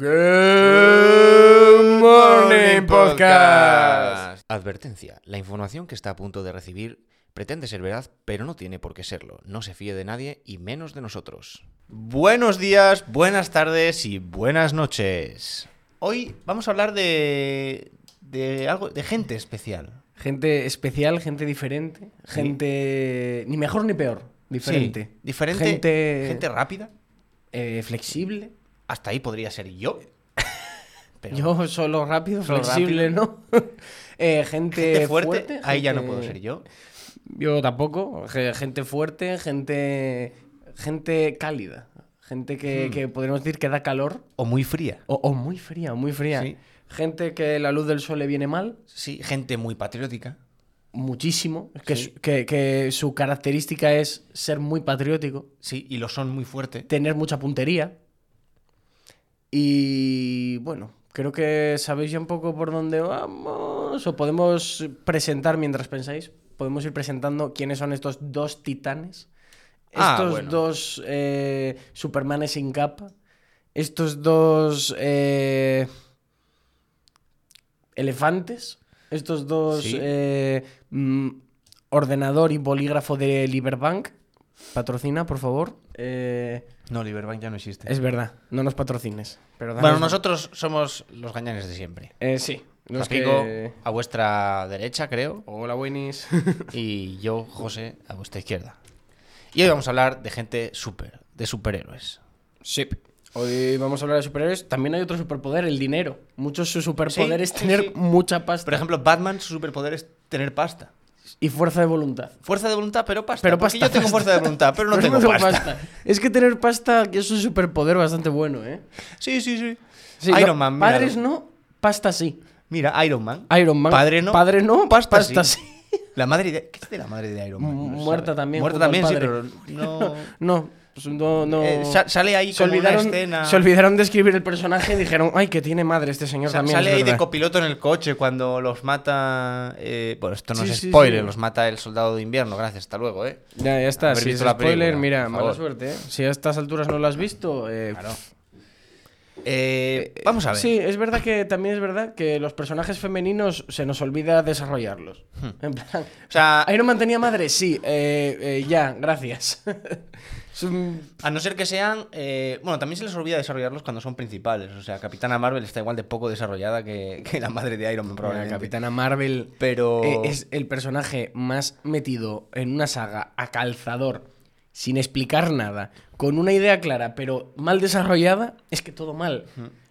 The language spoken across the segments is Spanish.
Good Morning Podcast. Advertencia. La información que está a punto de recibir pretende ser verdad, pero no tiene por qué serlo. No se fíe de nadie y menos de nosotros. Buenos días, buenas tardes y buenas noches. Hoy vamos a hablar de, de algo de gente especial. Gente especial, gente diferente, gente ni mejor ni peor, diferente. Sí, diferente. Gente, gente rápida. eh, flexible. Hasta ahí podría ser yo. Pero Yo solo rápido, Solo flexible, ¿no? Eh, gente, gente fuerte, ahí ya no puedo ser yo. Yo tampoco. Ge- Gente fuerte, gente, gente cálida. Gente que, Hmm. que podríamos decir que da calor. O muy fría. O, o muy fría, muy fría. Sí. Gente que la luz del sol le viene mal. Sí, gente muy patriótica. Muchísimo. Que, Sí. su, que, que su característica es ser muy patriótico. Sí, y lo son muy fuerte. tener mucha puntería. Y bueno, creo que sabéis ya un poco por dónde vamos. O podemos presentar mientras pensáis. Podemos ir presentando quiénes son estos dos titanes. Ah, Estos bueno. dos eh, Supermanes sin capa. Estos dos eh, elefantes. Estos dos Sí. eh, mm, ordenador y bolígrafo de Liberbank. Patrocina, por favor. Eh, No, Liberbank ya no existe. es verdad, no nos patrocines. Pero Bueno, nosotros somos los gañanes de siempre. Eh, sí. Los Zapico, que... a vuestra derecha, creo. Hola, buenis. Y yo, José, a vuestra izquierda. Y hoy vamos a hablar de gente súper, de superhéroes. sí. Hoy vamos a hablar de superhéroes. También hay otro superpoder, el dinero. Muchos su superpoder Sí, es sí, tener sí. mucha pasta Por ejemplo, Batman, su superpoder es tener pasta. Y fuerza de voluntad. Fuerza de voluntad, pero pasta. Pero Porque pasta, yo tengo fuerza de voluntad, pero no tengo pasta. Es que tener pasta es un superpoder bastante bueno, ¿eh? Sí, sí, sí. Sí, Iron no, Man, míralo. Padres no, pasta sí. Mira, Iron Man. Iron Man. Padre no. Padre no, Pasta pasta, sí. sí. La madre de... ¿Qué es de la madre de Iron Man? No muerta sabe. también, Muerta también, sí, pero no... No, pues no, no. Eh, sa- sale ahí se como una olvidaron, escena... se olvidaron de escribir el personaje y dijeron, ay, que tiene madre este señor Sa- también. sale ahí de verdad". copiloto en el coche cuando los mata. eh, bueno, esto no Sí, es sí, spoiler, sí. los mata el soldado de invierno. Gracias, hasta luego, ¿eh? Ya, ya está. Haber Si es spoiler, película, mira, mala suerte. ¿eh? Si a estas alturas no lo has visto, Claro. Eh, vamos a ver. Sí, es verdad que también es verdad que los personajes femeninos se nos olvida desarrollarlos. En plan, Hmm. O sea, Iron Man tenía madre, sí, eh, eh, ya, gracias. A no ser que sean. eh, bueno, también se les olvida desarrollarlos cuando son principales. O sea, Capitana Marvel está igual de poco desarrollada que, que la madre de Iron Man, probablemente. Capitana Marvel Pero. eh, es el personaje más metido en una saga a calzador, sin explicar nada, con una idea clara, pero mal desarrollada, es que todo mal.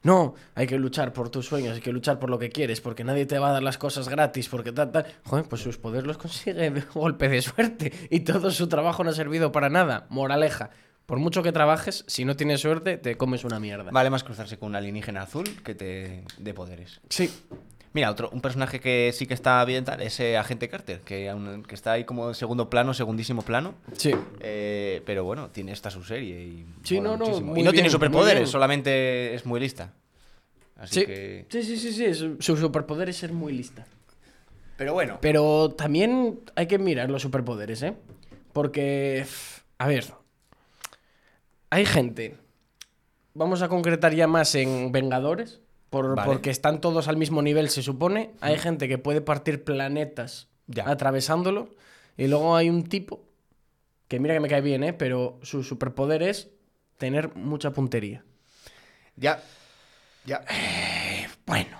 No, hay que luchar por tus sueños, hay que luchar por lo que quieres, porque nadie te va a dar las cosas gratis, porque tal, tal. Joder, pues sus poderes los consigue de golpe de suerte y todo su trabajo no ha servido para nada. Moraleja. Por mucho que trabajes, si no tienes suerte, te comes una mierda. Vale más cruzarse con un alienígena azul que te dé poderes. Sí, Mira, otro, un personaje que sí que está bien tal es eh, Agente Carter, que, aún- que está ahí como en segundo plano, segundísimo plano. sí. Eh, pero bueno, tiene esta su serie y, Sí, mola no, no, muchísimo. muy y no bien, tiene muy superpoderes, solamente es muy lista. Así Sí. que. sí, sí, sí, sí, Su, su superpoder es ser muy lista. Pero bueno. Pero también hay que mirar los superpoderes, ¿eh? Porque, a ver, hay gente, vamos a concretar ya más en Vengadores, por- Vale. porque están todos al mismo nivel, se supone. Hay gente que puede partir planetas Ya. atravesándolo. Y luego hay un tipo, que mira que me cae bien, ¿eh? Pero su superpoder es tener mucha puntería. Ya. Ya. Bueno,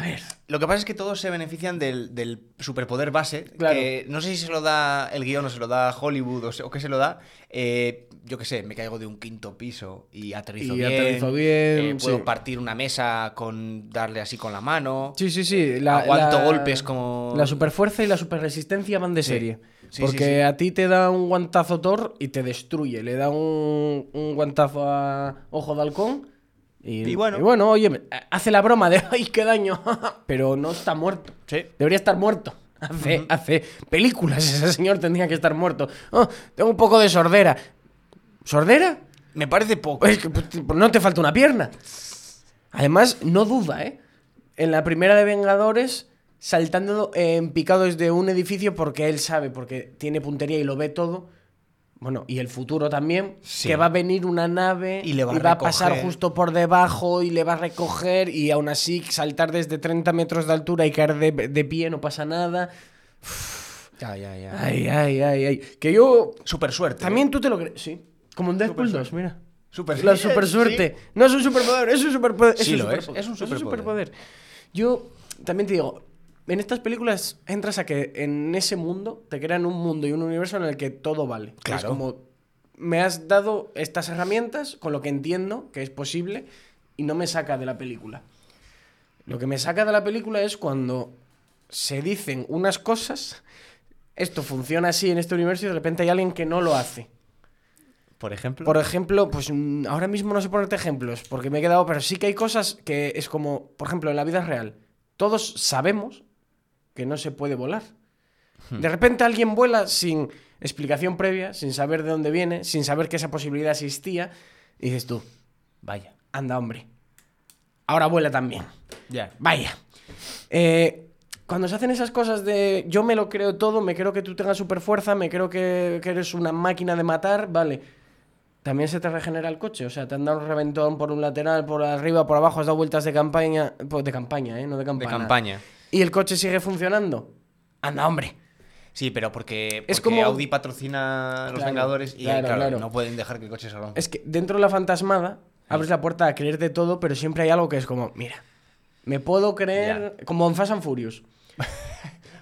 a ver. Lo que pasa es que todos se benefician del, del superpoder base. Claro. Que no sé si se lo da el guion o se lo da Hollywood o, se- o qué se lo da. Eh, yo qué sé, me caigo de un quinto piso y aterrizo Y bien. aterrizo bien, eh, puedo sí. partir una mesa con darle así con la mano. Sí, sí, sí. La, Aguanto la- golpes como. La superfuerza y la superresistencia van de Sí. serie. Sí, porque a ti te da un guantazo Thor y te destruye. Le da un, un guantazo a Ojo de Halcón. Y, Y bueno. oye, hace la broma de ¡ay, qué daño! Pero no está muerto. Sí. Debería estar muerto. Hace, hace películas, ese señor tendría que estar muerto. Oh, tengo un poco de sordera. ¿Sordera? Me parece poco. Es que pues, no te falta una pierna. Además, no duda, ¿eh? En la primera de Vengadores, saltando en picado desde un edificio porque él sabe, porque tiene puntería y lo ve todo, Bueno, y el futuro también, Sí. que va a venir una nave Y le va a pasar justo por debajo y le va a recoger y aún así saltar desde 30 metros de altura y caer de, de pie no pasa nada. Ya, ya, ya. Ay, ay, ay, ay. Que yo... Super suerte. También tú te lo crees. Sí. Como en Deadpool 2, mira. Super La super suerte. No es un superpoder, es un superpoder. Sí un lo es, superpoder, es un superpoder. Yo también te digo, en estas películas entras a que en ese mundo te crean un mundo y un universo en el que todo vale. Que Es Claro. como, me has dado estas herramientas con lo que entiendo que es posible y no me saca de la película. Lo que me saca de la película es cuando se dicen unas cosas, esto funciona así en este universo y de repente hay alguien que no lo hace. Por ejemplo. Por ejemplo, pues mm, ahora mismo no sé ponerte ejemplos, porque me he quedado, pero sí que hay cosas que es como, por ejemplo, en la vida real, todos sabemos que no se puede volar. De repente alguien vuela sin explicación previa, sin saber de dónde viene, sin saber que esa posibilidad existía, y dices tú, Vaya. anda hombre, ahora vuela también. Ya. Vaya. Eh, cuando se hacen esas cosas de yo me lo creo todo, me creo que tú tengas super fuerza, me creo que, que eres una máquina de matar, vale. También se te regenera el coche, o sea, te han dado un reventón por un lateral, por arriba, por abajo, has dado vueltas de campaña, pues de campaña, ¿eh? No de De campaña. Y el coche sigue funcionando. Anda, hombre. Sí, pero porque, Es porque como- Audi patrocina a los Claro, Vengadores y claro, no pueden dejar que el coche se rompa. Es que dentro de la fantasmada abres la puerta a creerte todo, pero siempre hay algo que es como, mira, me puedo creer, como en Fast and Furious.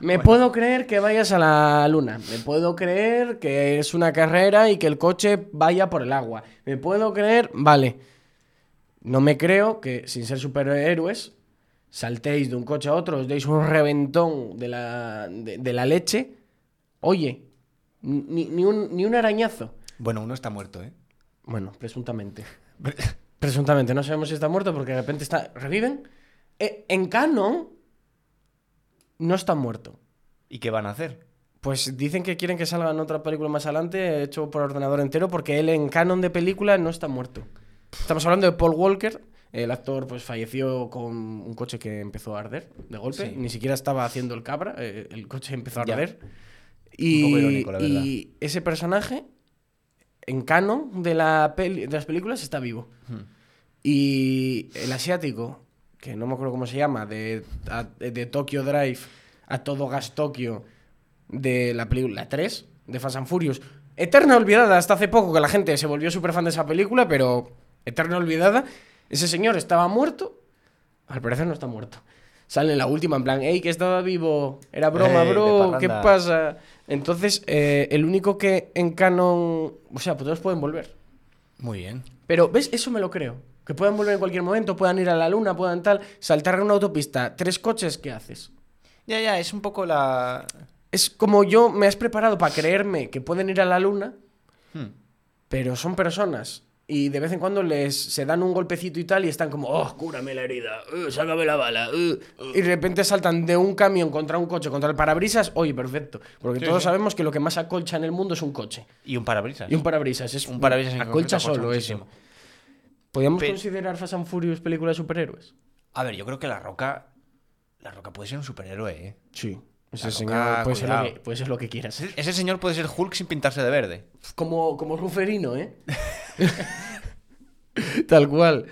Me puedo creer que vayas a la luna. Me puedo creer que es una carrera y que el coche vaya por el agua. Me puedo creer, vale. No me creo que sin ser superhéroes saltéis de un coche a otro, os deis un reventón de la, de, de la leche. Oye, ni, ni un, ni un arañazo. Bueno, uno está muerto, ¿eh? Bueno, presuntamente. Presuntamente, no sabemos si está muerto porque de repente está. ¿Reviven? Eh, en canon, no está muerto. ¿Y qué van a hacer? Pues dicen que quieren que salga en otra película más adelante, hecho por ordenador entero, porque él en canon de película no está muerto. Estamos hablando de Paul Walker. El actor pues falleció con un coche que empezó a arder de golpe. Sí. Ni siquiera estaba haciendo el cabra. eh, el coche empezó a Ya. arder. Y, Un poco irónico, la verdad. y ese personaje, en canon de, la peli- de las películas, está vivo. Hmm. Y el asiático, que no me acuerdo cómo se llama, de, a- de Tokyo Drive a todo gas Tokio, de la película 3, de Fast and Furious. Eterna olvidada hasta hace poco, que la gente se volvió súper fan de esa película, pero eterna olvidada. Ese señor estaba muerto. Al parecer no está muerto. Sale en la última, en plan, hey, que estaba vivo. Era broma, Ey, bro. ¿Qué parranda". pasa? Entonces, eh, el único que en canon. O sea, pues todos pueden volver. Muy bien. Pero, ¿ves? Eso me lo creo. Que puedan volver en cualquier momento, puedan ir a la luna, puedan tal. Saltar en una autopista, tres coches, ¿qué haces? Ya, ya, es un poco la... Es como yo me has preparado para creerme que pueden ir a la luna, Hmm. pero son personas. Y de vez en cuando les se dan un golpecito y tal y están como, oh, cúrame la herida, uh, sácame la bala. uh". Y de repente saltan de un camión contra un coche, contra el parabrisas. Oye, perfecto. Porque Sí, todos sí. sabemos que lo que más acolcha en el mundo es un coche. Y un parabrisas. Y un parabrisas. Es Un parabrisas en acolcha solo muchísimo. eso. ¿Podríamos Pe- considerar Fast and Furious película de superhéroes? A ver, yo creo que La Roca... La Roca puede ser un superhéroe, ¿eh? Sí. Ese señor puede ser, que, puede ser lo que quieras. Ese- Ese señor puede ser Hulk sin pintarse de verde. Como, como Ruferino, ¿eh? Tal cual.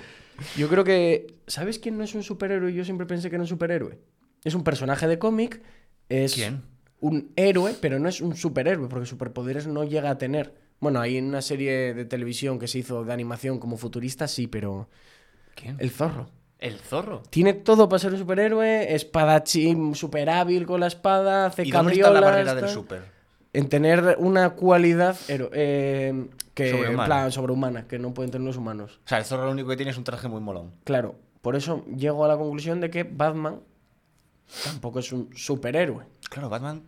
Yo creo que. ¿Sabes quién no es un superhéroe? Yo siempre pensé que era un superhéroe. Es un personaje de cómic. Es ¿Quién? un héroe, pero no es un superhéroe, porque superpoderes no llega a tener. Bueno, hay una serie de televisión que se hizo de animación como futurista, sí, pero. ¿Quién? El zorro. El zorro. Tiene todo para ser un superhéroe, espadachín, super hábil con la espada, hace ¿Y dónde está la barrera del super? En tener una cualidad hero- eh, que, en Sobrehumana. plan, sobrehumana, que no pueden tener los humanos. O sea, el zorro lo único que tiene es un traje muy molón. Claro, por eso llego a la conclusión de que Batman tampoco es un superhéroe. Claro, Batman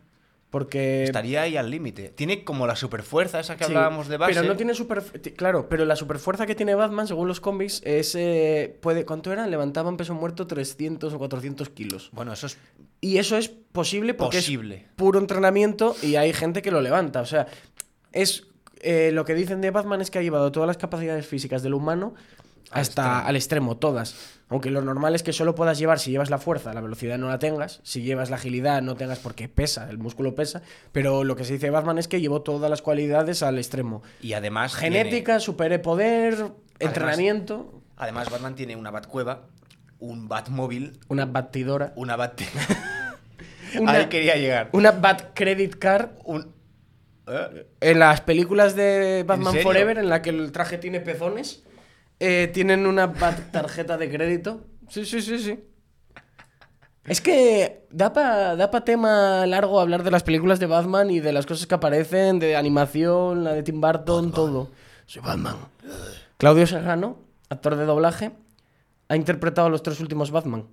Porque. estaría ahí al límite. Tiene como la superfuerza esa que Sí, hablábamos de base. Pero no tiene super. Claro, pero la superfuerza que tiene Batman, según los cómics, es. eh, puede, ¿Cuánto era? Levantaban peso muerto 300 o 400 kilos. Bueno, eso es Y eso es posible porque posible. es puro entrenamiento y hay gente que lo levanta. O sea, es. eh, lo que dicen de Batman es que ha llevado todas las capacidades físicas del humano hasta al extremo, todas. Aunque lo normal es que solo puedas llevar si llevas la fuerza, la velocidad no la tengas, si llevas la agilidad no tengas porque pesa, el músculo pesa, pero lo que se dice de Batman es que llevó todas las cualidades al extremo. Y además. tiene- Genética, superpoder, entrenamiento, además, Batman tiene una Batcueva, un Batmóvil, una batidora, una Bat. Una- Ahí quería llegar. una Bat Credit Card. Un. ¿Eh? En las películas de Batman? Forever, en la que el traje tiene pezones, eh, tienen una Bat tarjeta de crédito. Sí, sí, sí, sí. Es que da para da pa tema largo hablar de las películas de Batman y de las cosas que aparecen, de animación, la de Tim Burton, todo. Soy Batman. Claudio Serrano, actor de doblaje, ha interpretado los tres últimos Batman.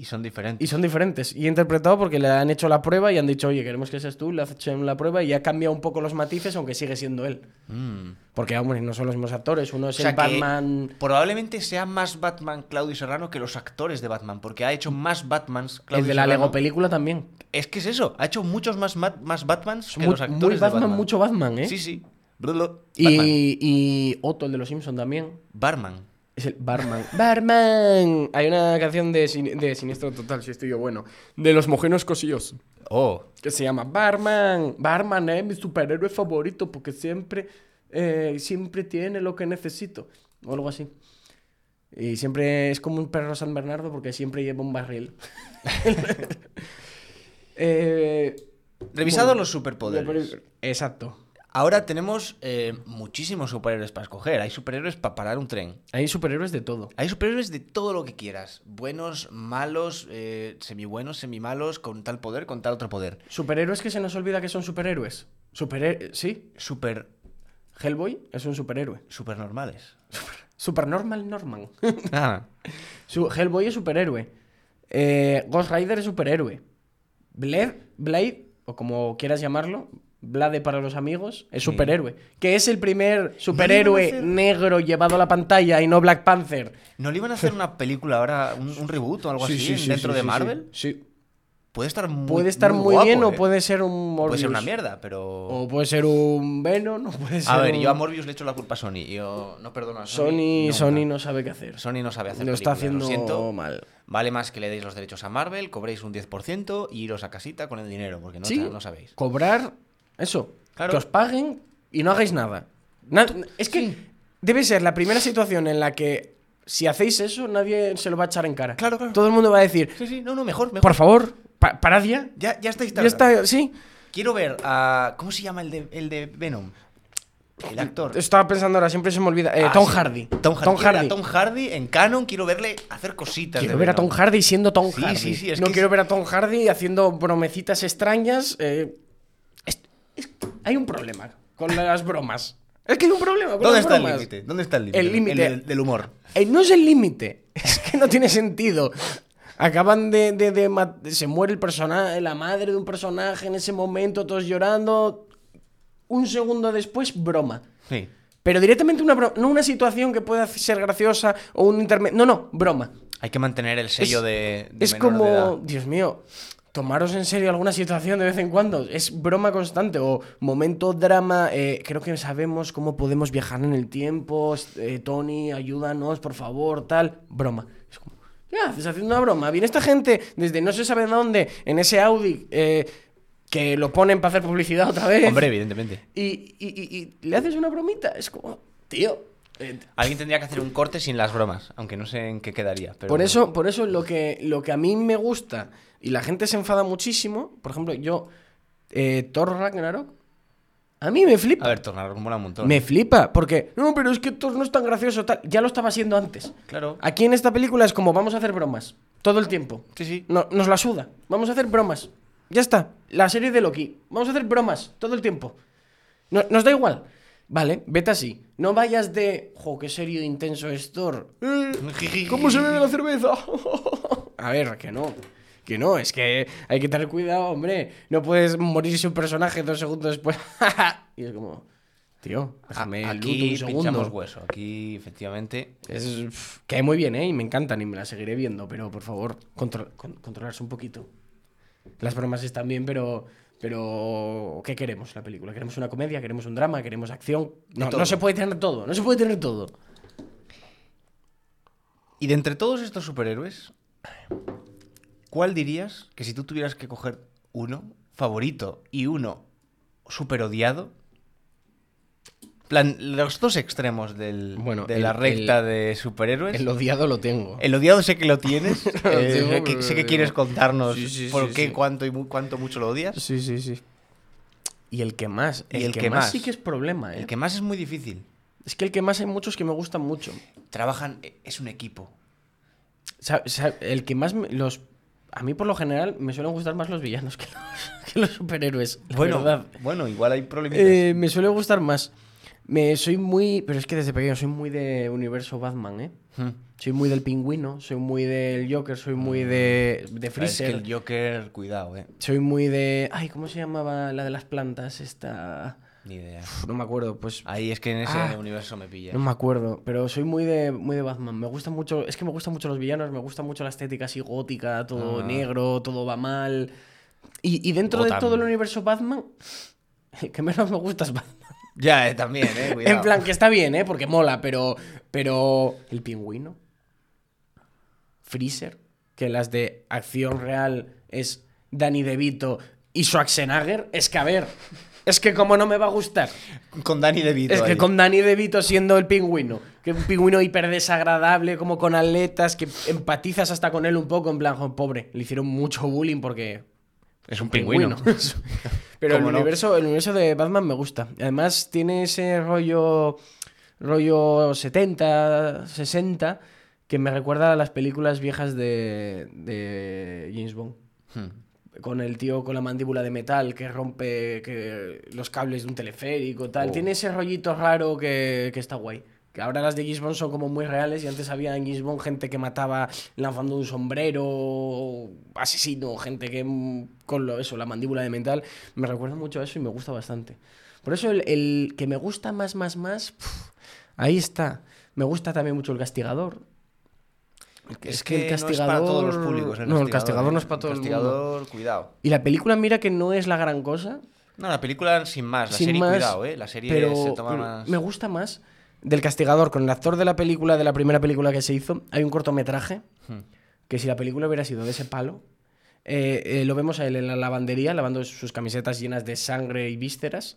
Y son diferentes. Y son diferentes. Y he interpretado porque le han hecho la prueba y han dicho, oye, queremos que seas tú, le hacen la prueba y ha cambiado un poco los matices, aunque sigue siendo él. Mm. Porque, hombre, no son los mismos actores. Uno es O sea el Batman. Probablemente sea más Batman Claudio Serrano que los actores de Batman, porque ha hecho más Batmans Claudio El de la Serrano. Lego película también. Es que es eso, ha hecho muchos más, más Batmans que Muy, los actores muy de Batman, Batman. mucho Batman, ¿eh? Sí, sí. Batman. Y, y Otto, el de los Simpsons también. Barman. Es el Barman. ¡Barman! Hay una canción de, Sin- de Siniestro Total, si estoy yo bueno. De los mojenos cosillos. Oh. Que se llama Barman. Barman es mi superhéroe favorito porque siempre, eh, siempre tiene lo que necesito. O algo así. Y siempre es como un perro San Bernardo porque siempre lleva un barril. Eh, Revisado bueno, los superpoderes. Exacto. Ahora tenemos eh, muchísimos superhéroes para escoger. Hay superhéroes para parar un tren. Hay superhéroes de todo. Hay superhéroes de todo lo que quieras. Buenos, malos, eh, semi-buenos, semi-malos, con tal poder, con tal otro poder. Superhéroes que se nos olvida que son superhéroes. Superhe- sí, Super, Hellboy es un superhéroe. super normales. Supernormal Norman. Ah. Su- Hellboy es superhéroe. Eh, Ghost Rider es superhéroe. Blade, Blade, o como quieras llamarlo, Blade para los amigos, es Sí. superhéroe. Que es el primer superhéroe hacer- negro llevado a la pantalla y no Black Panther. ¿No le iban a hacer una película ahora, un, un reboot o algo así en- dentro de Marvel? Sí. Puede estar muy Puede estar muy, guapo, bien o ¿eh? puede ser un Morbius. Puede ser una mierda, pero... O puede ser un Venom, o puede ser A ver, un- yo a Morbius le echo la culpa a Sony. Yo no perdono a Sony. Sony. Sony no sabe qué hacer. Sony no sabe hacer Lo está haciendo siento. mal. Vale más que le deis los derechos a Marvel, cobréis un 10% y iros a casita con el dinero, porque no, Sí. no sabéis. Cobrar eso. Claro. Que os paguen y no hagáis nada. Na- es que debe ser la primera situación en la que si hacéis eso, nadie se lo va a echar en cara. Claro, claro. Todo el mundo va a decir, Sí, sí, no, no, mejor, mejor. por favor, pa- parad ya. Ya, ya estáis Ya está, sí. Quiero ver a... ¿Cómo se llama el de, el de Venom? El actor. Estaba pensando ahora, siempre se me olvida. Eh, Ah, Tom sí. Hardy. Tom, Hardy. Tom Quiero ver a Hardy. Tom Hardy en Canon, quiero verle hacer cositas. Quiero de ver a Tom. Hardy siendo Tom Sí, Hardy. sí, sí, es no que quiero es- ver a Tom Hardy haciendo bromecitas extrañas. eh, es- hay un problema con las bromas. Es que hay un problema con ¿Dónde las está el bromas. límite? ¿Dónde está el límite? El límite. del- humor. Eh, no es el límite. Es que no tiene sentido. Acaban de, de- Se muere el personaje, la madre de un personaje en ese momento, todos llorando. Un segundo después, broma. Sí. Pero directamente una broma. No una situación que pueda ser graciosa o un intermedio. No, no, broma. Hay que mantener el sello Es- de, de Es menor como. Dios mío. Tomaros en serio alguna situación de vez en cuando. Es broma constante. O momento drama. eh, creo que sabemos cómo podemos viajar en el tiempo. eh, Tony, ayúdanos, por favor, tal. Broma. Es como. ¿Qué haces haciendo una broma? Viene esta gente desde no se sabe de dónde, en ese Audi, eh, que lo ponen para hacer publicidad otra vez. Hombre, evidentemente. Y, y- y- y le haces una bromita. Es como. Tío. Alguien tendría que hacer un corte sin las bromas, aunque no sé en qué quedaría. Pero... Por eso, por eso lo que, lo que a mí me gusta y la gente se enfada muchísimo, por ejemplo, yo, eh, Thor Ragnarok, a mí me flipa. A ver, tornar mola un montón. me flipa, porque, no, pero es que Thor no es tan gracioso, tal. Ya lo estaba haciendo antes. Claro. Aquí en esta película es como vamos a hacer bromas, todo el tiempo. Sí, sí. No, nos la suda, vamos a hacer bromas. Ya está, la serie de Loki, vamos a hacer bromas todo el tiempo. No- nos da igual. Vale, vete así. No vayas de, jo, qué serio e intenso es Thor. Eh, ¿Cómo se bebe la cerveza? A ver, que no. Que no, es que hay que tener cuidado, hombre. No puedes morirse un personaje dos segundos después. y es como, tío, déjame el Aquí un segundo. pinchamos hueso. Aquí, efectivamente. Es, pf, cae muy bien, ¿eh? Y me encantan y me la seguiré viendo, pero por favor, contro- con- controlarse un poquito. Las bromas están bien, pero. Pero. ¿Qué queremos la película? ¿Queremos una comedia? ¿Queremos un drama? ¿Queremos acción? No, no se puede tener todo, no se puede tener todo. Y de entre todos estos superhéroes, ¿cuál dirías que si tú tuvieras que coger uno favorito y uno super odiado? Plan, los dos extremos del, Bueno, de el- la recta el- de superhéroes. El odiado lo tengo. El odiado sé que lo tienes. eh, Lo tengo, sé, que, sé que quieres contarnos Sí, sí, por sí, qué, cuánto y cuánto mucho lo odias. Sí, sí, sí. Y el que más. Y Y el, que, más, sí que es problema, ¿eh? El que más es muy difícil. Es que el que más hay muchos que me gustan mucho. Trabajan, eh, es un equipo. El que más me- los a mí por lo general me suelen gustar más los villanos que los, que los superhéroes. Bueno, verdad. bueno, igual hay problemitas. Eh, me suele gustar más. Me soy muy, pero es que desde pequeño soy muy de universo Batman, ¿eh? Hmm. Soy muy del pingüino, soy muy del Joker, soy muy de, de Mm. Es que Freezer. el Joker, cuidado, eh. Soy muy de. Ay, ¿cómo se llamaba la de las plantas? Esta. Ni idea. Uf, no me acuerdo, pues. Ahí es que en ese Ah. universo me pilla. No me acuerdo, pero soy muy de, muy de Batman. Me gusta mucho. Es que me gustan mucho los villanos, me gusta mucho la estética así gótica, todo Ah. negro, todo va mal. Y, y dentro de todo el universo Batman, que menos me gusta es Batman. Ya, eh, también, eh. Cuidado. En plan, que está bien, ¿eh? Porque mola, pero. Pero. El pingüino. Freezer. Que las de acción real es Danny DeVito y Schwarzenegger. Es que a ver. Es que como no me va a gustar. Con Danny DeVito. Es que ahí. con Danny DeVito siendo el pingüino, que un pingüino hiper desagradable, como con aletas, que empatizas hasta con él un poco, en plan, "Jo, pobre, le hicieron mucho bullying porque Es un pingüino. Pero el universo, el universo de Batman me gusta. Además tiene ese rollo rollo 70, 60 que me recuerda a las películas viejas de, de James Bond Hmm. con el tío con la mandíbula de metal que rompe que, los cables de un teleférico, tal. Oh. Tiene ese rollito raro que, que está guay. Que ahora las de Gisbon son como muy reales y antes había en Gisbon gente que mataba lanzando un sombrero, asesino, gente que mm, con lo, eso, la mandíbula de metal. Me recuerda mucho a eso y me gusta bastante. Por eso el, el que me gusta más, más, más, ahí está. Me gusta también mucho el castigador. Es que, no es para todos los públicos. no, el castigador no es para todo el mundo. castigador, cuidado. Y la película, mira que no es la gran cosa. No, la película sin más. La sin serie, más, cuidado, eh. La serie pero se toma más. me gusta más del castigador con el actor de la película, de la primera película que se hizo. Hay un cortometraje Hmm. que si la película hubiera sido de ese palo, eh, eh, lo vemos a él en la lavandería lavando sus camisetas llenas de sangre y vísceras.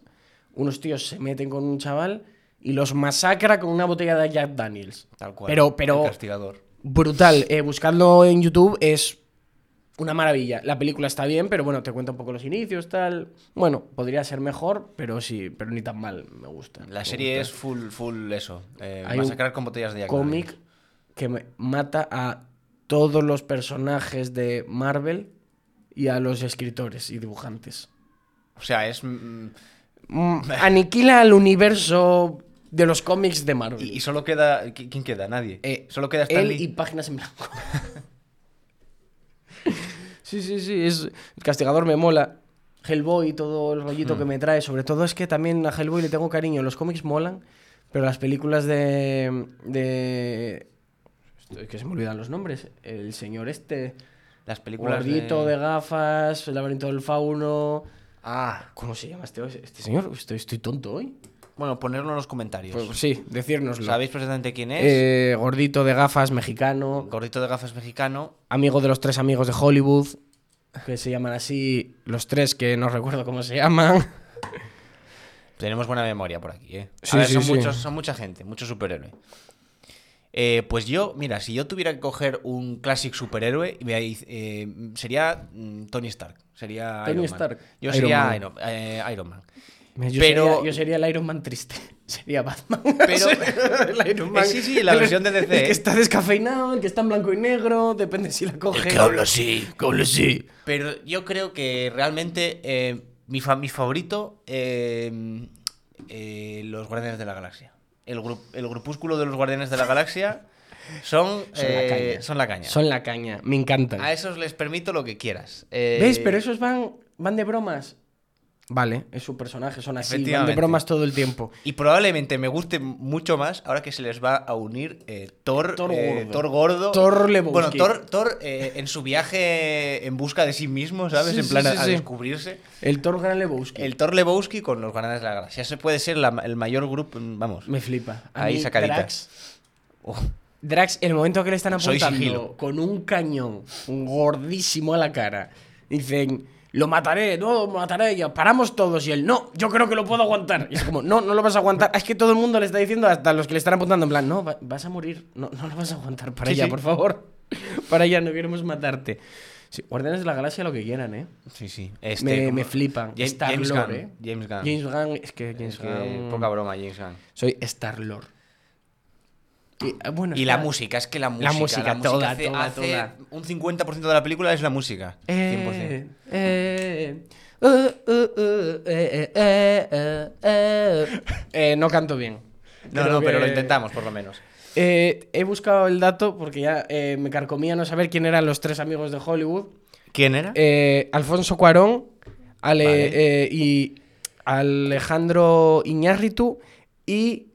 Unos tíos se meten con un chaval y los masacra con una botella de Jack Daniels. Tal cual. Pero, pero El castigador. brutal. Eh, buscadlo en YouTube es una maravilla. La película está bien, pero bueno, te cuenta un poco los inicios, tal. Bueno, podría ser mejor, pero sí, pero ni tan mal. Me gusta. La me serie gusta. es full, full eso. Eh, Hay masacrar con botellas de Jack cómic que me- mata a todos los personajes de Marvel y a los escritores y dibujantes. O sea, es. mm, Mm, Aniquila al universo de los cómics de Marvel. Y, y solo queda. ¿qui- ¿Quién queda? Nadie. Eh, solo queda Stan Él Lee. y páginas en blanco. sí, sí, sí. Es... El castigador me mola. Hellboy, todo el rollito Hmm. que me trae. Sobre todo es que también a Hellboy le tengo cariño. Los cómics molan, pero las películas de. de... Es que se me olvidan los nombres. El señor este. Las películas. Gordito de... de... gafas, el laberinto del fauno. Ah, ¿Cómo se llama este, este señor? Estoy, estoy tonto hoy. Bueno, ponerlo en los comentarios. Pues sí, decírnoslo. ¿Sabéis perfectamente quién es? Eh, gordito de gafas, mexicano. Gordito de gafas mexicano. amigo de los tres amigos de Hollywood, que se llaman así los tres que no recuerdo cómo se llaman. Tenemos buena memoria por aquí, ¿eh? Sí, ver, sí, son, sí. Muchos, son mucha gente, mucho superhéroe. Eh, pues yo, mira, si yo tuviera que coger un clásico superhéroe, eh, sería mm, Tony Stark. Sería Tony Iron Man. Stark. Yo Iron sería Man. Iron, eh, Iron Man. Yo, Pero- sería, yo sería el Iron Man triste. Sería Batman. Pero- el Iron Man. Eh, sí, sí, la El- versión de DC, El que ¿eh? está descafeinado, el que está en blanco y negro, depende si la coge. así, que habla así. Pero yo creo que realmente eh, mi, fa- mi favorito, eh, eh, los Guardianes de la Galaxia. El, gru- el grupúsculo de los Guardianes de la Galaxia son, Son la eh, caña. son la caña. Son la caña, me encantan. A esos les permito lo que quieras. Eh, ¿Ves? Pero esos van, van de bromas. Vale, es su personaje, son así, van de bromas todo el tiempo. Y probablemente me guste mucho más ahora que se les va a unir eh, Thor, Thor eh, gordo. Thor gordo. Thor Lebowski. Bueno, Thor, Thor, eh, en su viaje en busca de sí mismo, ¿sabes? Sí, en plan a- sí, a sí. descubrirse. El Thor Gran Lebowski. El Thor Lebowski con los Guardianes de la Galaxia. Ese puede ser la- el mayor grupo, vamos. Me flipa. A Ahí sacadita. Drax, Oh, Drax, el momento que le están apuntando con un cañón gordísimo a la cara, dicen, lo mataré, no, lo mataré, ya, paramos todos. Y él, no, yo creo que lo puedo aguantar. Y es como, no, no lo vas a aguantar. Es que todo el mundo le está diciendo, hasta los que le están apuntando, en plan, no, va- vas a morir, no, no lo vas a aguantar. Para Sí, allá, sí. por favor. Para allá, no queremos matarte. Sí, Guardianes de la Galaxia lo que quieran, ¿eh? Sí, sí. Este, me, me flipan. James, Star James Lord, Gunn. ¿eh? James Gunn. James Gunn, es que James Es que Gunn- poca broma, James Gunn. Soy Star Lord. Y, ah, bueno, Y la música, es que la música. música, toda, hace, toda, hace toda. Un 50% de la película es la música. 100%. Eh, eh, uh, uh, uh, eh, eh, eh, eh. Eh, no canto bien. No, Creo no, pero lo intentamos, por lo menos. Eh, he buscado el dato porque ya eh, me carcomía no saber quién eran los tres amigos de Hollywood. ¿Quién era? Eh, Alfonso Cuarón Ale- Vale. eh, y Alejandro Iñárritu y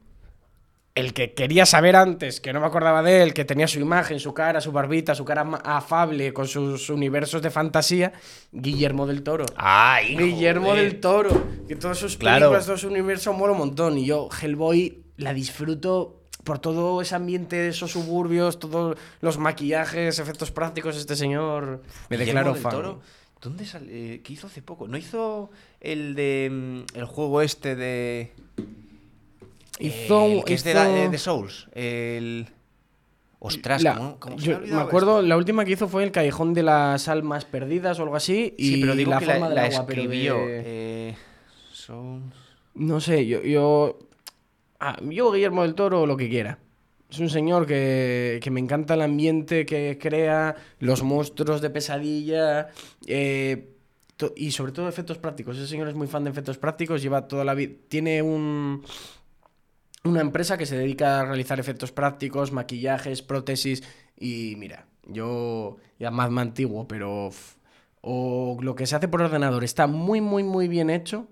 el que quería saber antes, que no me acordaba de él, que tenía su imagen, su cara, su barbita, su cara afable con sus universos de fantasía, Guillermo del Toro. ¡Ay! Guillermo joder. del Toro, que todas sus Claro. películas, todo su universo mola un montón. Y yo, Hellboy, la disfruto por todo ese ambiente, esos suburbios, todos los maquillajes, efectos prácticos. Este señor me Guillermo declaro del fan. Toro, ¿Dónde sale? eh, ¿Qué hizo hace poco? ¿No hizo el de. mm, el juego este de. Hizo, el que es de, hizo- la- eh, de Souls. El. Ostras, la- ¿cómo, cómo se yo me acuerdo, esto? la última que hizo fue El Callejón de las Almas Perdidas o algo así. Y Sí, pero digo la que forma la, del pero de- escribió. eh, Souls. No sé, yo. Yo, ah, yo, Guillermo del Toro, lo que quiera. Es un señor que, que me encanta el ambiente que crea, los monstruos de pesadilla eh, y sobre todo efectos prácticos. Ese señor es muy fan de efectos prácticos, lleva toda la vida. Tiene un, una empresa que se dedica a realizar efectos prácticos, maquillajes, prótesis. Y mira, yo ya más me antiguo, pero. o lo que se hace por ordenador está muy, muy, muy bien hecho,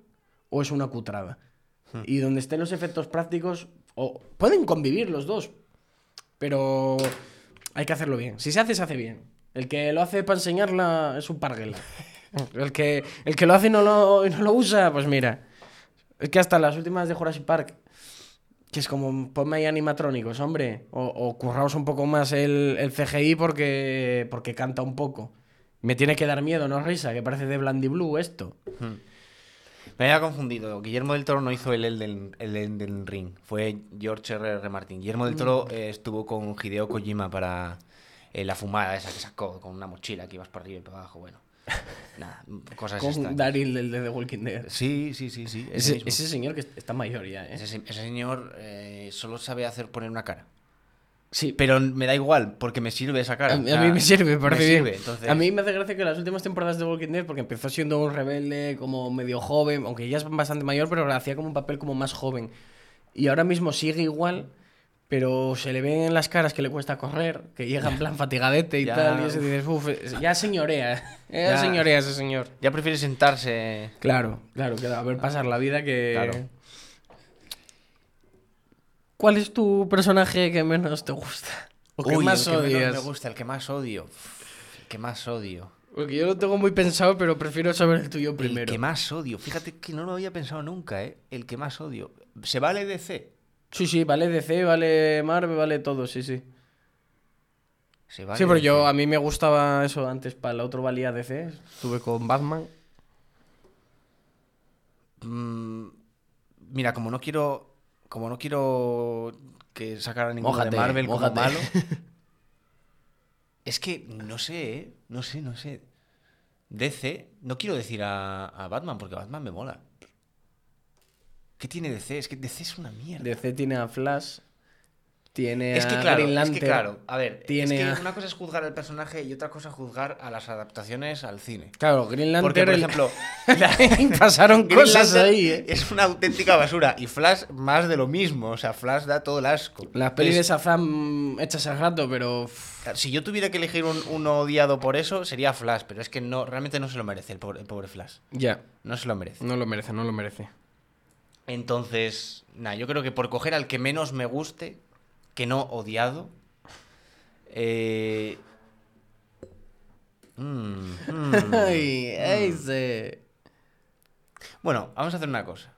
o es una cutrada. Y donde estén los efectos prácticos, o pueden convivir los dos, pero hay que hacerlo bien. Si se hace, se hace bien. El que lo hace para enseñarla es un parguela. El que, el que lo hace y no lo, y no lo usa, pues mira. Es que hasta las últimas de Jurassic Park, que es como, ponme ahí animatrónicos, hombre. O, o curraos un poco más el, el CGI porque, porque canta un poco. Me tiene que dar miedo, no risa, que parece de Blandy Blue esto. Me había confundido. Guillermo del Toro no hizo el Elden, el Elden Ring. Fue George R. R. Martin. Guillermo del Toro eh, estuvo con Hideo Kojima para eh, la fumada esa que sacó con una mochila que ibas para arriba y para abajo. Bueno, nada, cosas Con. Daryl del de The Walking Dead. Sí, sí, sí, sí. Ese, Ese, ese señor que está mayor ya, ¿eh? Ese se- ese señor eh, solo sabe hacer poner una cara. Sí, Pero me da igual, porque me sirve esa cara. A, mí- a mí me sirve, me parece bien. sirve, entonces- A mí me hace gracia que las últimas temporadas de Walking Dead, porque empezó siendo un rebelde como medio joven, aunque ya es bastante mayor, pero hacía como un papel como más joven. Y ahora mismo sigue igual, pero se le ven en las caras que le cuesta correr, que llega en plan fatigadete y Ya, tal, y ese uf. dices, uff, ya señorea, ya, Ya. señorea ese señor. Ya prefiere sentarse. Claro, claro, que a ver pasar la vida que... Claro. ¿Cuál es tu personaje que menos te gusta? ¿O que Uy, más el que menos odias? me gusta, el que más odio. El que más odio. Porque yo lo tengo muy pensado, pero prefiero saber el tuyo primero. El que más odio. Fíjate que no lo había pensado nunca, ¿eh? El que más odio. ¿Se vale DC? Sí, sí, vale DC, vale Marvel, vale todo, sí, sí. Se vale sí, pero DC. yo a mí me gustaba eso antes, para el otro valía DC. Estuve con Batman. Mm, mira, como no quiero. Como no quiero que sacar a ninguno Mójate, de Marvel como mójate. malo. Es que no sé, ¿eh? No sé, no sé. DC, no quiero decir a, a Batman porque Batman me mola. ¿Qué tiene DC? Es que DC es una mierda. DC tiene a Flash, tiene Es que a claro, Green es Lantern. que claro, a ver, tiene es a- que una cosa es juzgar al personaje y otra cosa es juzgar a las adaptaciones al cine. Claro, Green Lantern. Porque, por ejemplo, pasaron Green cosas Lantern ahí, ¿eh? es una auténtica basura y Flash más de lo mismo, o sea, Flash da todo el asco. Las pelis de Entonces, Shazam hechas al rato, pero. Si yo tuviera que elegir un, uno odiado por eso, sería Flash, pero es que no, realmente no se lo merece el pobre, el pobre Flash. Ya, No se lo merece. no lo merece, no lo merece. Entonces, nada, yo creo que por coger al que menos me guste, que no odiado, eh... mm, mm. Ay, ay, sí. Bueno, vamos a hacer una cosa.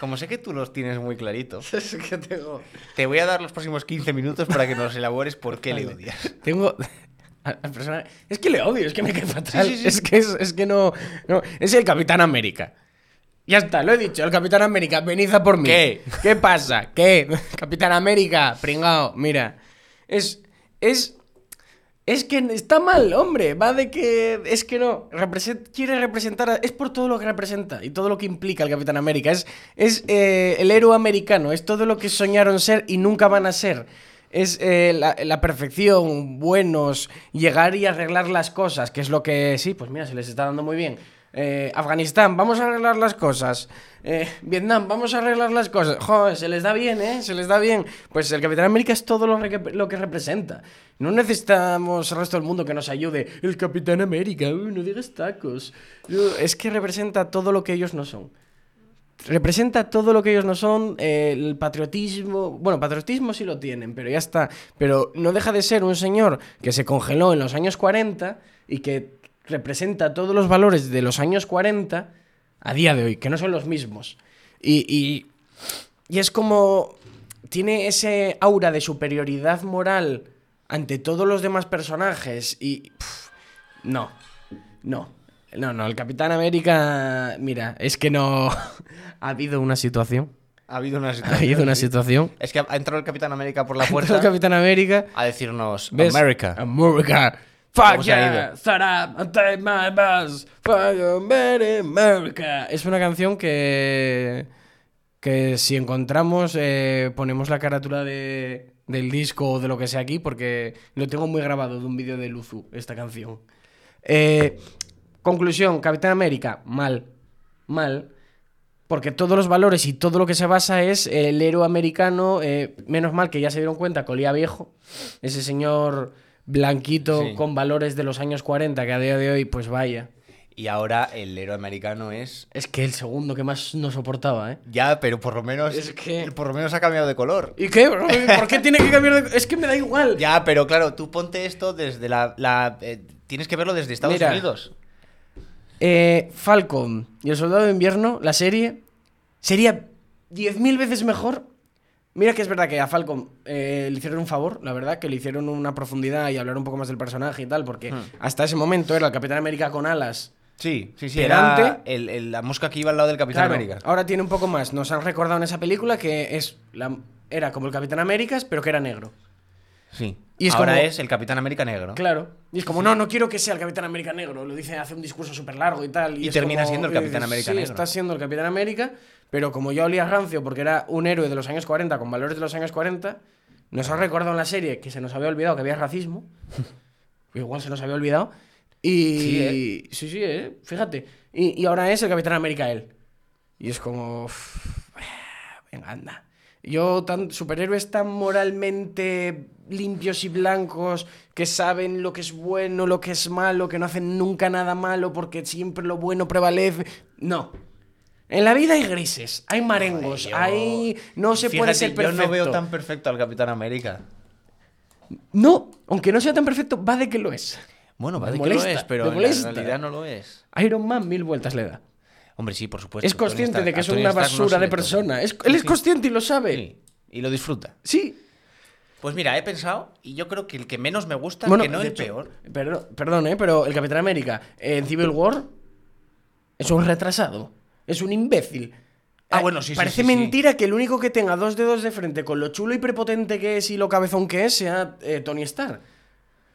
como sé que tú los tienes muy claritos, Es que tengo. te voy a dar los próximos 15 minutos para que nos elabores por qué le odias. Tengo. Es que le odio, es que me cae fatal. sí, sí. Es que, es, es que no, no. Es el Capitán América. Ya está, lo he dicho, el Capitán América, venid a por mí. ¿Qué? ¿Qué pasa? ¿Qué? Capitán América, pringao, mira. Es. Es. Es que está mal, hombre. Va de que. Es que no. represent- quiere representar. a- es por todo lo que representa y todo lo que implica el Capitán América. Es, es eh, el héroe americano. Es todo lo que soñaron ser y nunca van a ser. Es eh, la, la perfección, buenos, llegar y arreglar las cosas, que es lo que. Sí, pues mira, se les está dando muy bien. Eh, Afganistán, vamos a arreglar las cosas. Eh, Vietnam, vamos a arreglar las cosas. Joder, se les da bien, ¿eh? Se les da bien. Pues el Capitán América es todo lo, que representa. No necesitamos el resto del mundo que nos ayude. El Capitán América, no digas tacos. Es que representa todo lo que ellos no son. Representa todo lo que ellos no son, eh, el patriotismo. Bueno, patriotismo sí lo tienen, pero ya está. Pero no deja de ser un señor que se congeló en los años 40 y que representa todos los valores de los años 40 a día de hoy, que no son los mismos. Y, y, y es como. Tiene ese aura de superioridad moral ante todos los demás personajes y. no, no. No, no, el Capitán América. Mira, es que no. ha habido una situación. Ha habido una Ha situación. habido una situación. Es que ha entrado el Capitán América por la El puerta Capitán América. a decirnos ¿Ves? America. America. Fuck ¿Cómo se ha yeah. and take my bus. Fuck very America. Es una canción que. Que si encontramos, eh, ponemos la carátula de, del disco o de lo que sea aquí, porque lo tengo muy grabado de un vídeo de Luzu, esta canción. Eh, conclusión: Capitán América, mal. Mal. Porque todos los valores y todo lo que se basa es el héroe americano. eh, menos mal que ya se dieron cuenta que olía viejo. Ese señor blanquito Sí. con valores de los años 40, que a día de hoy, pues vaya. Y ahora el héroe americano es. Es que el segundo que más no soportaba, ¿eh? Ya, pero por lo menos. Es que- Por lo menos ha cambiado de color. ¿Y qué? ¿Por qué tiene que cambiar de.? Es que me da igual. Ya, pero claro, tú ponte esto desde la. la, eh, tienes que verlo desde Estados Mira. Unidos. Eh, Falcon y el Soldado de Invierno, la serie, sería 10.000 veces mejor. Mira que es verdad que a Falcon eh, le hicieron un favor, la verdad, que le hicieron una profundidad y hablar un poco más del personaje y tal, porque Hmm. hasta ese momento era el Capitán América con alas. Sí, sí, sí. Pedante. Era el- el- la mosca que iba al lado del Capitán Claro, América. ahora tiene un poco más. Nos han recordado en esa película que es la, era como el Capitán América, pero que era negro. Sí. Y es ahora como- es el Capitán América negro. Claro. Y es como, no, no quiero que sea el Capitán América negro. Lo dice, hace un discurso súper largo y tal. Y es termina como- siendo el y Capitán América sí, negro. está siendo el Capitán América, pero como ya olía rancio porque era un héroe de los años 40 con valores de los años 40, nos ha recordado en la serie que se nos había olvidado que había racismo. Igual se nos había olvidado. Y. Sí, Sí, sí, ¿eh? Fíjate. Y, y ahora es el Capitán América él. Y es como. Venga, anda. Yo, tan, superhéroes tan moralmente limpios y blancos, que saben lo que es bueno, lo que es malo, que no hacen nunca nada malo porque siempre lo bueno prevalece. No. En la vida hay grises, hay marengos, Yo- hay. No se puede ser perfecto. Yo no veo tan perfecto al Capitán América. No, aunque no sea tan perfecto, va de que lo es. Bueno, Me vale que lo es, pero en realidad no lo es. Iron Man mil vueltas le da. Hombre, sí, por supuesto. Es consciente Stark- de que es una no basura de persona. Es- él es sí. consciente y lo sabe. Sí, y lo disfruta. Sí. Pues mira, he pensado, y yo creo que el que menos me gusta, Bueno, que no el hecho, peor. Perdón, perdón, ¿eh? pero el Capitán América en Civil War es un retrasado. Es un imbécil. Ah, bueno, sí, sí, Parece sí, sí. mentira que el único que tenga dos dedos de frente con lo chulo y prepotente que es y lo cabezón que es sea eh, Tony Stark.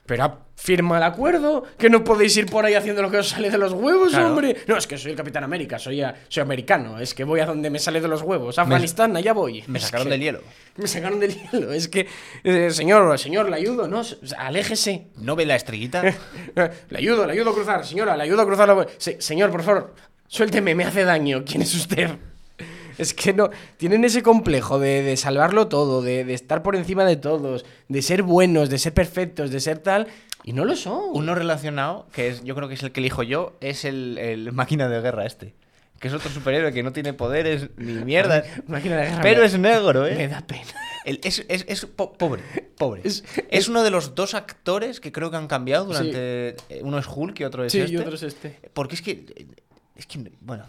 Pero firma el acuerdo, que no podéis ir por ahí haciendo lo que os sale de los huevos, Claro. hombre. No, es que soy el Capitán América, soy, a- soy americano, es que voy a donde me sale de los huevos. Afganistán, allá voy. Me Es sacaron que- del hielo. Me sacaron del hielo. Es que, eh, señor, señor, le ayudo, ¿no? Aléjese. ¿No ve la estrellita? Le ayudo, le ayudo a cruzar, señora, le ayudo a cruzar la... Se- señor, por favor, suélteme, me hace daño. ¿Quién es usted? Es que no. Tienen ese complejo de, de salvarlo todo, de, de estar por encima de todos, de ser buenos, de ser perfectos, de ser tal. Y no lo son. Uno relacionado, que es, yo creo que es el que elijo yo, es el, el máquina de guerra este. Que es otro superhéroe que no tiene poderes ni mierda. Máquina de guerra, Pero es negro, ¿eh? Me da pena. El- es, es- es po- pobre, pobre. Es- uno de los dos actores que creo que han cambiado durante... eh, Uno es Hulk y otro es Sí, este. y otro es este. Porque es que... Es que, bueno...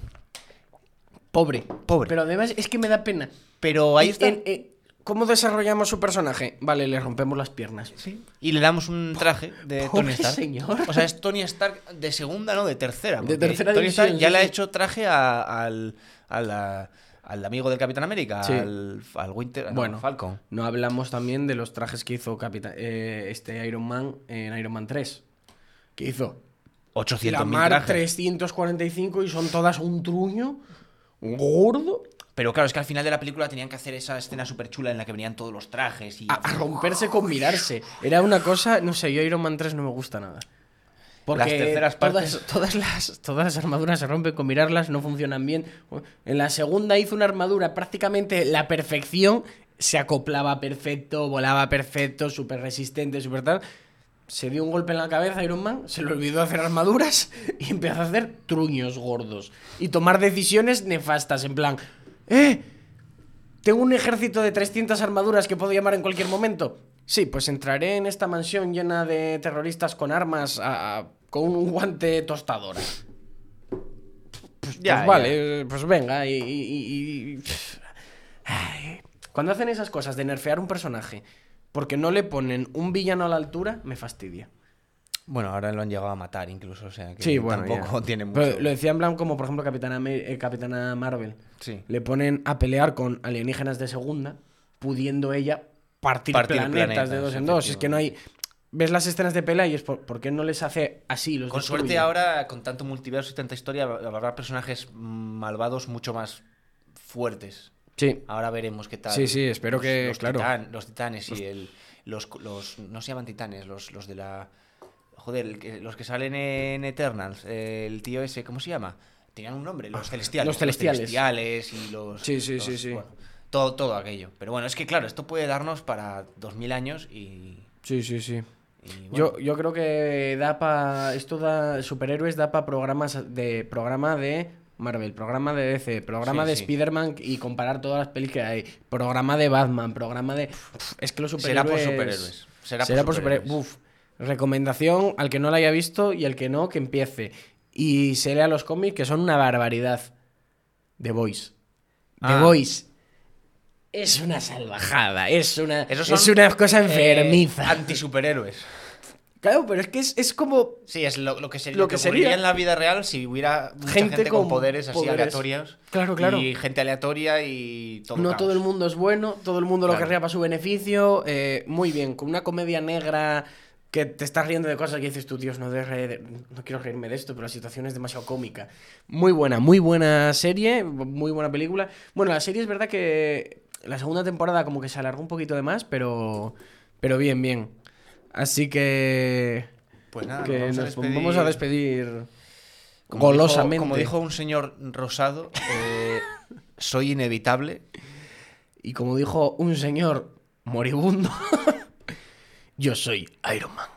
Pobre. Pobre. Pero además es que me da pena. Pero ahí está. en- en- ¿Cómo desarrollamos su personaje? Vale, le rompemos las piernas. Sí. Y le damos un traje de Tony Stark. señor. O sea, es Tony Stark de segunda, no, de tercera. porque tercera Tony división, Stark ya sí, le ha hecho traje a- al, a la- al amigo del Capitán América, Sí. al, al Winter, no, Bueno, Falcon. No hablamos también de los trajes que hizo Capita- eh, este Iron Man en Iron Man 3. Que hizo 800.000 la Mar trajes. 345 y son todas un truño gordo Pero claro, es que al final de la película tenían que hacer esa escena súper chula en la que venían todos los trajes y... a, a romperse con mirarse. Era una cosa, no sé, yo Iron Man 3 no me gusta nada. Porque Las terceras todas, partes. todas, las, todas las armaduras se rompen con mirarlas, no funcionan bien. En la segunda hizo una armadura prácticamente la perfección, se acoplaba perfecto, volaba perfecto, súper resistente, súper tal. Se dio un golpe en la cabeza Iron Man, se le olvidó hacer armaduras y empezó a hacer truños gordos. Y tomar decisiones nefastas, en plan, ¡eh! ¿Tengo un ejército de 300 armaduras que puedo llamar en cualquier momento? Sí, pues entraré en esta mansión llena de terroristas con armas a- a- con un guante tostadora. Pues, Ya, pues vale, pues venga, y... y-. Cuando hacen esas cosas de nerfear un personaje porque no le ponen un villano a la altura, me fastidia. Bueno, ahora lo han llegado a matar incluso, o sea que Sí, bueno, tampoco ya. tiene mucho... Pero lo decía en plan como, por ejemplo, Capitana, eh, Capitana Marvel. Sí. Le ponen a pelear con alienígenas de segunda, pudiendo ella partir, Partir planetas, planetas, de dos en dos. Es que no hay... Ves las escenas de pelea y es por, ¿por qué no les hace así? Los Con destruye? suerte ahora, con tanto multiverso y tanta historia, habrá personajes malvados mucho más fuertes. Sí. Ahora veremos qué tal. Sí, sí, espero los- que, los claro. titán- los titanes y el, los, los- No se llaman titanes, los, los de la. Joder, los que salen en Eternals. El tío ese, ¿cómo se llama? Tenían un nombre, los celestiales. Los celestiales. celestiales y los. Sí, sí, sí, sí. bueno, todo, todo aquello. Pero bueno, es que claro, esto puede darnos para 2000 años y. Sí, sí, sí. bueno, Yo, yo creo que da para. Esto da. Superhéroes da para programas de. Programa de Marvel, programa de DC, programa Sí, de sí. Spider-Man y comparar todas las pelis que hay. Programa de Batman, programa de. Es que los Será superhéroes. por superhéroes. Será, Será por por superhéroes. superhéroes. Uf. Recomendación al que no la haya visto y al que no, que empiece. Y se lea los cómics que son una barbaridad. The Voice. The Ah. Voice. Es una salvajada. Es una, es una cosa eh, enfermiza. antisuperhéroes. Claro, pero es que es, es como. Sí, es lo, lo que, sería, Lo que que sería. ocurriría en la vida real si hubiera mucha Gente gente, con, con poderes así poderes. aleatorios. Claro, claro. Y gente aleatoria y todo. no caos. todo el mundo es bueno, todo el mundo lo querría para su beneficio. eh, muy bien, con una comedia negra que te estás riendo de cosas que dices tú, Dios, no, re- no quiero reírme de esto, pero la situación es demasiado cómica. Muy buena, muy buena serie, muy buena película. Bueno, la serie es verdad que la segunda temporada como que se alargó un poquito de más, pero, pero bien, bien. Así que, Pues nada, que nos nos vamos a despedir. vamos a despedir Como golosamente. Dijo, como dijo un señor rosado, eh, soy inevitable. Y como dijo un señor moribundo, yo soy Iron Man.